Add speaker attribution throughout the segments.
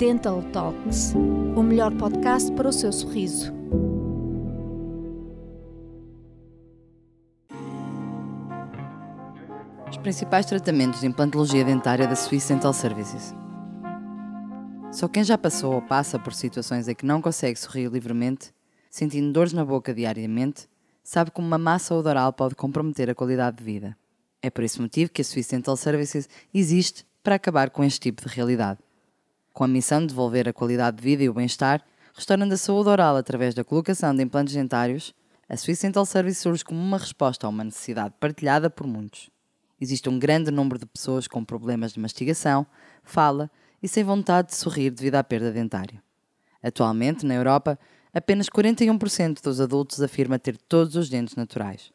Speaker 1: Dental Talks, o melhor podcast para o seu sorriso.
Speaker 2: Os principais tratamentos de implantologia dentária da Swiss Dental Services. Só quem já passou ou passa por situações em que não consegue sorrir livremente, sentindo dores na boca diariamente, sabe como uma massa odoral pode comprometer a qualidade de vida. É por esse motivo que a Swiss Dental Services existe para acabar com este tipo de realidade. Com a missão de devolver a qualidade de vida e o bem-estar, restaurando a saúde oral através da colocação de implantes dentários, a Swiss Dental Service surge como uma resposta a uma necessidade partilhada por muitos. Existe um grande número de pessoas com problemas de mastigação, fala e sem vontade de sorrir devido à perda dentária. Atualmente, na Europa, apenas 41% dos adultos afirma ter todos os dentes naturais.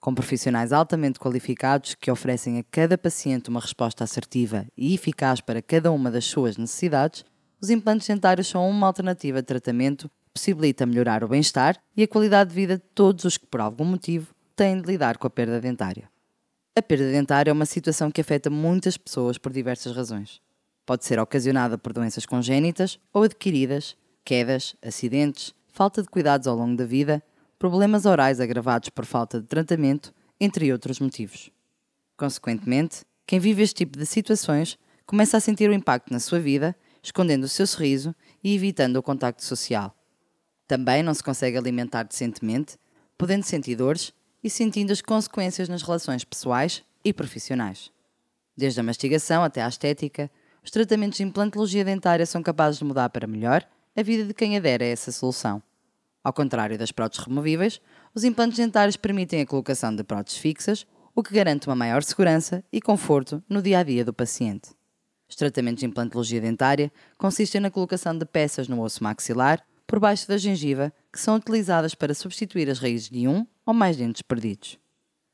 Speaker 2: Com profissionais altamente qualificados que oferecem a cada paciente uma resposta assertiva e eficaz para cada uma das suas necessidades, os implantes dentários são uma alternativa de tratamento que possibilita melhorar o bem-estar e a qualidade de vida de todos os que, por algum motivo, têm de lidar com a perda dentária. A perda dentária é uma situação que afeta muitas pessoas por diversas razões. Pode ser ocasionada por doenças congénitas ou adquiridas, quedas, acidentes, falta de cuidados ao longo da vida problemas orais agravados por falta de tratamento, entre outros motivos. Consequentemente, quem vive este tipo de situações começa a sentir o impacto na sua vida, escondendo o seu sorriso e evitando o contacto social. Também não se consegue alimentar decentemente, podendo sentir dores e sentindo as consequências nas relações pessoais e profissionais. Desde a mastigação até à estética, os tratamentos de implantologia dentária são capazes de mudar para melhor a vida de quem adere a essa solução. Ao contrário das próteses removíveis, os implantes dentários permitem a colocação de próteses fixas, o que garante uma maior segurança e conforto no dia a dia do paciente. Os tratamentos de implantologia dentária consistem na colocação de peças no osso maxilar por baixo da gengiva que são utilizadas para substituir as raízes de um ou mais dentes perdidos.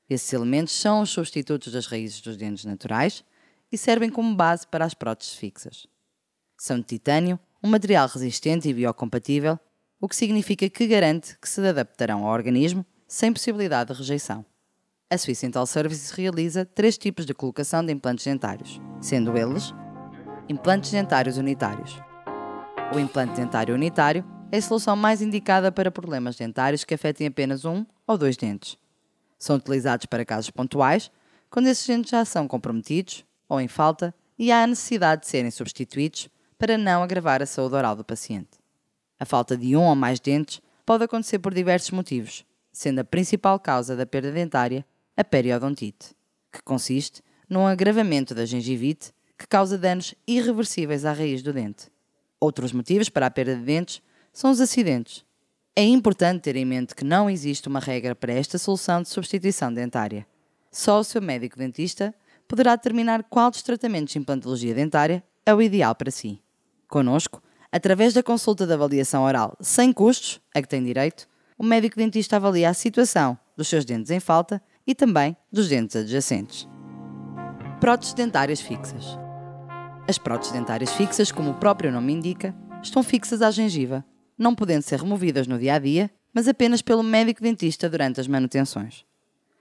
Speaker 2: Esses elementos são os substitutos das raízes dos dentes naturais e servem como base para as próteses fixas. São de titânio, um material resistente e biocompatível o que significa que garante que se adaptarão ao organismo sem possibilidade de rejeição. A Swiss Dental Services realiza três tipos de colocação de implantes dentários, sendo eles implantes dentários unitários. O implante dentário unitário é a solução mais indicada para problemas dentários que afetem apenas um ou dois dentes. São utilizados para casos pontuais, quando esses dentes já são comprometidos ou em falta e há a necessidade de serem substituídos para não agravar a saúde oral do paciente. A falta de um ou mais dentes pode acontecer por diversos motivos, sendo a principal causa da perda dentária a periodontite, que consiste num agravamento da gengivite que causa danos irreversíveis à raiz do dente. Outros motivos para a perda de dentes são os acidentes. É importante ter em mente que não existe uma regra para esta solução de substituição dentária. Só o seu médico dentista poderá determinar qual dos tratamentos de implantologia dentária é o ideal para si. Conosco, Através da consulta de avaliação oral sem custos, a que tem direito, o médico dentista avalia a situação dos seus dentes em falta e também dos dentes adjacentes. Próteses dentárias fixas. As próteses dentárias fixas, como o próprio nome indica, estão fixas à gengiva, não podendo ser removidas no dia a dia, mas apenas pelo médico dentista durante as manutenções.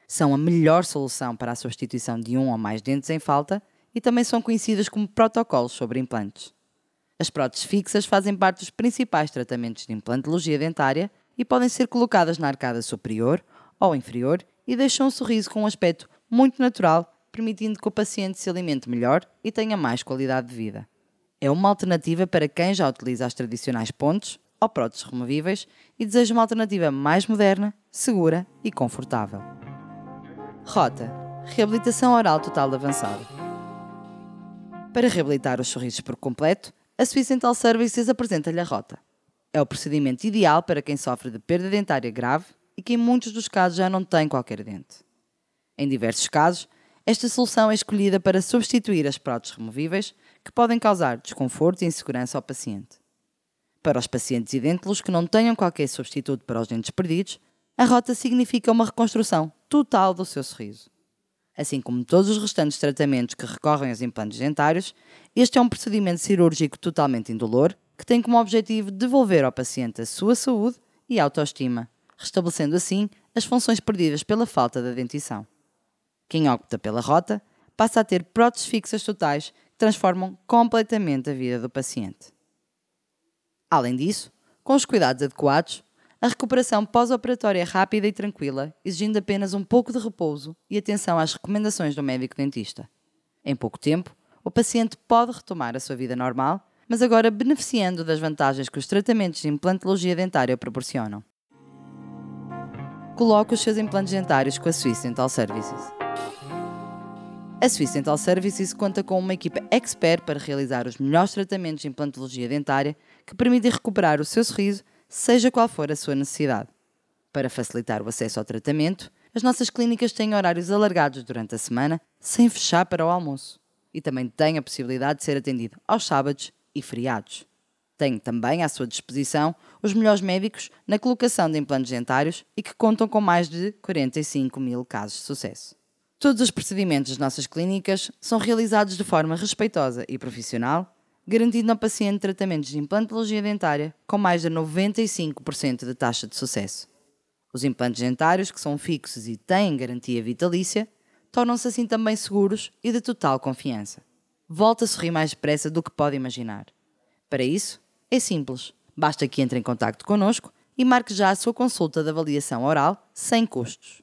Speaker 2: São a melhor solução para a substituição de um ou mais dentes em falta e também são conhecidas como protocolos sobre implantes. As próteses fixas fazem parte dos principais tratamentos de implantologia dentária e podem ser colocadas na arcada superior ou inferior e deixam um sorriso com um aspecto muito natural, permitindo que o paciente se alimente melhor e tenha mais qualidade de vida. É uma alternativa para quem já utiliza as tradicionais pontes ou próteses removíveis e deseja uma alternativa mais moderna, segura e confortável. Rota: Reabilitação oral total avançada. Para reabilitar os sorrisos por completo, a Swiss Dental Services apresenta-lhe a rota. É o procedimento ideal para quem sofre de perda dentária grave e que em muitos dos casos já não tem qualquer dente. Em diversos casos, esta solução é escolhida para substituir as próteses removíveis que podem causar desconforto e insegurança ao paciente. Para os pacientes idênticos que não tenham qualquer substituto para os dentes perdidos, a rota significa uma reconstrução total do seu sorriso. Assim como todos os restantes tratamentos que recorrem aos implantes dentários, este é um procedimento cirúrgico totalmente indolor que tem como objetivo devolver ao paciente a sua saúde e autoestima, restabelecendo assim as funções perdidas pela falta da dentição. Quem opta pela rota passa a ter próteses fixas totais que transformam completamente a vida do paciente. Além disso, com os cuidados adequados, a recuperação pós-operatória é rápida e tranquila, exigindo apenas um pouco de repouso e atenção às recomendações do médico dentista. Em pouco tempo, o paciente pode retomar a sua vida normal, mas agora beneficiando das vantagens que os tratamentos de implantologia dentária proporcionam. Coloque os seus implantes dentários com a Swiss Dental Services. A Swiss Dental Services conta com uma equipa expert para realizar os melhores tratamentos de implantologia dentária que permitem recuperar o seu sorriso, seja qual for a sua necessidade. Para facilitar o acesso ao tratamento, as nossas clínicas têm horários alargados durante a semana, sem fechar para o almoço. E também tem a possibilidade de ser atendido aos sábados e feriados. Tem também à sua disposição os melhores médicos na colocação de implantes dentários e que contam com mais de 45 mil casos de sucesso. Todos os procedimentos das nossas clínicas são realizados de forma respeitosa e profissional, garantindo ao paciente tratamentos de implantologia dentária com mais de 95% de taxa de sucesso. Os implantes dentários, que são fixos e têm garantia vitalícia, tornam-se assim também seguros e de total confiança. Volta a sorrir mais depressa do que pode imaginar. Para isso, é simples. Basta que entre em contato connosco e marque já a sua consulta de avaliação oral sem custos.